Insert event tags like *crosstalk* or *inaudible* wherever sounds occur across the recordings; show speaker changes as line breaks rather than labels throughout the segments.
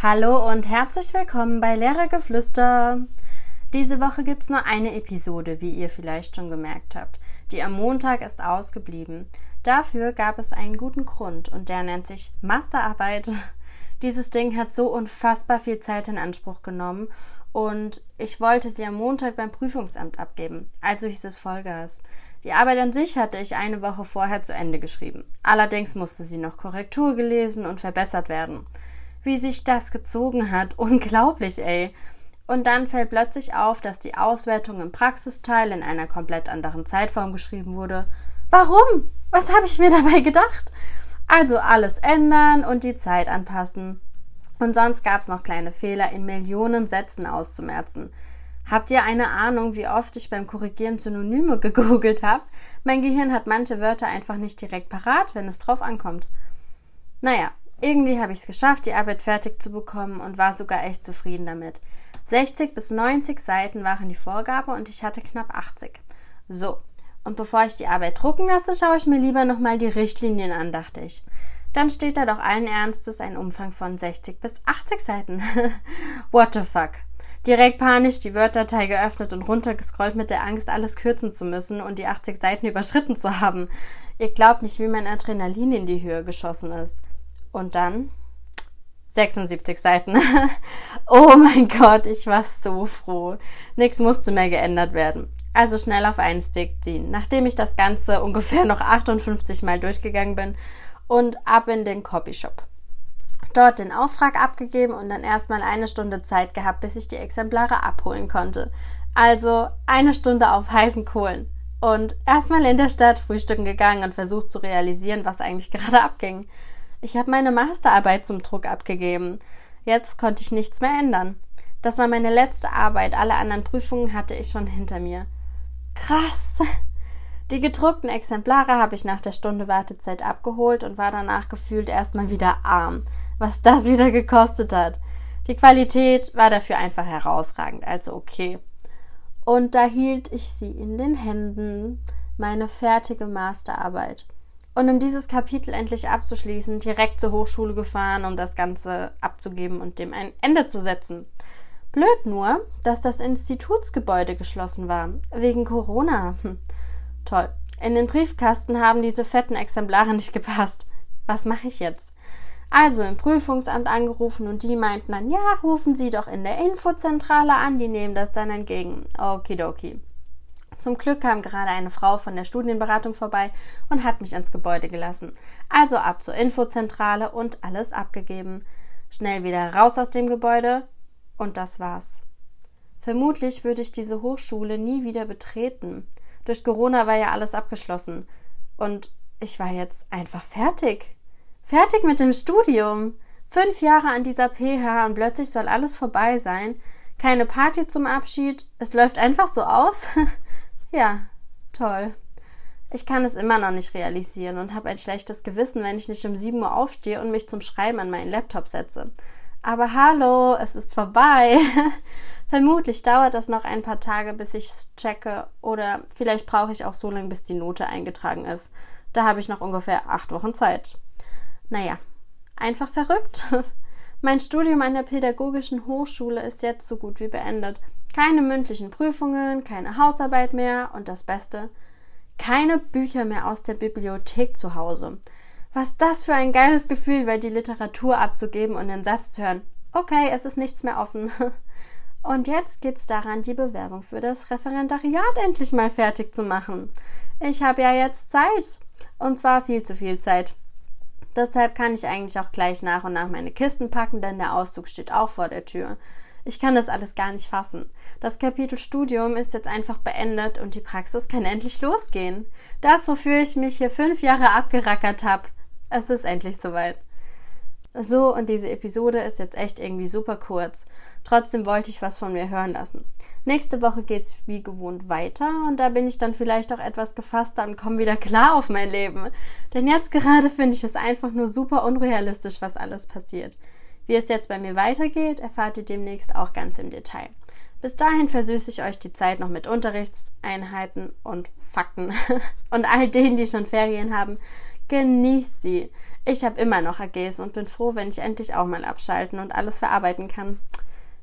Hallo und herzlich willkommen bei Lehrergeflüster. Diese Woche gibt es nur eine Episode, wie ihr vielleicht schon gemerkt habt. Die am Montag ist ausgeblieben. Dafür gab es einen guten Grund und der nennt sich Masterarbeit. *laughs* Dieses Ding hat so unfassbar viel Zeit in Anspruch genommen und ich wollte sie am Montag beim Prüfungsamt abgeben. Also hieß es Vollgas. Die Arbeit an sich hatte ich eine Woche vorher zu Ende geschrieben. Allerdings musste sie noch Korrektur gelesen und verbessert werden wie sich das gezogen hat. *laughs* Unglaublich, ey. Und dann fällt plötzlich auf, dass die Auswertung im Praxisteil in einer komplett anderen Zeitform geschrieben wurde. Warum? Was habe ich mir *laughs* dabei gedacht? Also alles ändern und die Zeit anpassen. Und sonst gab es noch kleine Fehler in Millionen Sätzen auszumerzen. Habt ihr eine Ahnung, wie oft ich beim Korrigieren Synonyme *laughs* gegoogelt habe? Mein Gehirn hat manche Wörter einfach nicht direkt parat, wenn es drauf ankommt. Naja, irgendwie habe ich es geschafft, die Arbeit fertig zu bekommen und war sogar echt zufrieden damit. 60 bis 90 Seiten waren die Vorgabe und ich hatte knapp 80. So, und bevor ich die Arbeit drucken lasse, schaue ich mir lieber nochmal die Richtlinien an, dachte ich. Dann steht da doch allen Ernstes ein Umfang von 60 bis 80 Seiten. *laughs* What the fuck? Direkt panisch die Word-Datei geöffnet und runtergescrollt mit der Angst, alles kürzen zu müssen und die 80 Seiten überschritten zu haben. Ihr glaubt nicht, wie mein Adrenalin in die Höhe geschossen ist. Und dann 76 Seiten. *laughs* oh mein Gott, ich war so froh. Nichts musste mehr geändert werden. Also schnell auf einen Stick ziehen, nachdem ich das Ganze *laughs* ungefähr noch 58 Mal durchgegangen bin und ab in den Copyshop. Dort den Auftrag abgegeben und dann erstmal eine Stunde Zeit gehabt, bis ich die Exemplare abholen konnte. Also eine Stunde auf heißen Kohlen. Und erstmal in der Stadt frühstücken gegangen und versucht zu realisieren, was eigentlich *laughs* gerade abging. Ich habe meine Masterarbeit zum Druck abgegeben. Jetzt konnte ich nichts mehr ändern. Das war meine letzte Arbeit. Alle anderen Prüfungen hatte ich schon hinter mir. Krass. *laughs* Die gedruckten Exemplare habe ich nach der Stunde Wartezeit abgeholt und war danach gefühlt erstmal wieder arm, was das wieder gekostet hat. Die Qualität war dafür einfach herausragend, also okay. Und da hielt ich sie in den Händen, meine fertige Masterarbeit. Und um dieses Kapitel endlich abzuschließen, direkt zur Hochschule gefahren, um das Ganze abzugeben und dem ein Ende zu setzen. Blöd nur, dass das Institutsgebäude geschlossen war, wegen Corona. Hm. Toll. In den Briefkasten haben diese fetten Exemplare nicht gepasst. Was mache ich jetzt? Also im Prüfungsamt angerufen und die meinten dann, ja, rufen Sie doch in der Infozentrale an, die nehmen das dann entgegen. Okidoki. Zum Glück kam gerade eine Frau von der Studienberatung vorbei und hat mich ins Gebäude gelassen. Also ab zur Infozentrale und alles abgegeben. Schnell wieder raus aus dem Gebäude und das war's. Vermutlich würde ich diese Hochschule nie wieder betreten. Durch Corona war ja alles abgeschlossen. Und ich war jetzt einfach fertig. Fertig mit dem Studium. Fünf Jahre an dieser PH und plötzlich soll alles vorbei sein. Keine Party zum Abschied. Es läuft einfach so aus. *laughs* Ja, toll. Ich kann es immer noch nicht realisieren und habe ein schlechtes Gewissen, wenn ich nicht um 7 Uhr aufstehe und mich zum Schreiben an meinen Laptop setze. Aber hallo, es ist vorbei. *laughs* Vermutlich dauert das noch ein paar Tage, bis ich es checke oder vielleicht brauche ich auch so lange, bis die Note eingetragen ist. Da habe ich noch ungefähr acht Wochen Zeit. Naja, einfach verrückt. *laughs* Mein Studium an der Pädagogischen Hochschule ist jetzt so gut wie beendet. Keine mündlichen Prüfungen, keine Hausarbeit mehr und das Beste, keine Bücher mehr aus der Bibliothek zu Hause. Was das für ein geiles Gefühl wäre, die Literatur abzugeben und den Satz zu hören. Okay, es ist nichts mehr offen. *laughs* Und jetzt geht's daran, die Bewerbung für das Referendariat endlich mal fertig zu machen. Ich habe ja jetzt Zeit. Und zwar viel zu viel Zeit. Deshalb kann ich eigentlich auch gleich nach und nach meine Kisten packen, denn der Auszug steht auch vor der Tür. Ich kann das alles gar nicht fassen. Das Kapitel Studium ist jetzt einfach beendet und die Praxis kann endlich losgehen. Das, wofür ich mich hier fünf Jahre abgerackert habe, es ist endlich soweit. So, und diese Episode ist jetzt echt irgendwie super kurz. Trotzdem wollte ich was von mir hören lassen. Nächste Woche geht's wie gewohnt weiter und da bin ich dann vielleicht auch etwas gefasster und komme wieder klar auf mein Leben. Denn jetzt gerade finde ich es einfach nur super unrealistisch, was alles passiert. Wie es jetzt bei mir weitergeht, erfahrt ihr demnächst auch ganz im Detail. Bis dahin versüße ich euch die Zeit noch mit Unterrichtseinheiten und Fakten. *laughs* Und all denen, die schon Ferien haben, genießt sie. Ich habe immer noch AGs und bin froh, wenn ich endlich auch mal abschalten und alles verarbeiten kann.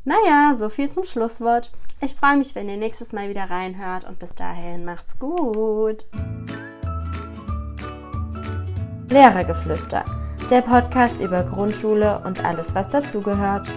Naja, so viel zum Schlusswort. Ich freue mich, wenn ihr nächstes Mal wieder reinhört und bis dahin macht's gut. Lehrergeflüster, der Podcast über Grundschule und alles, was dazugehört.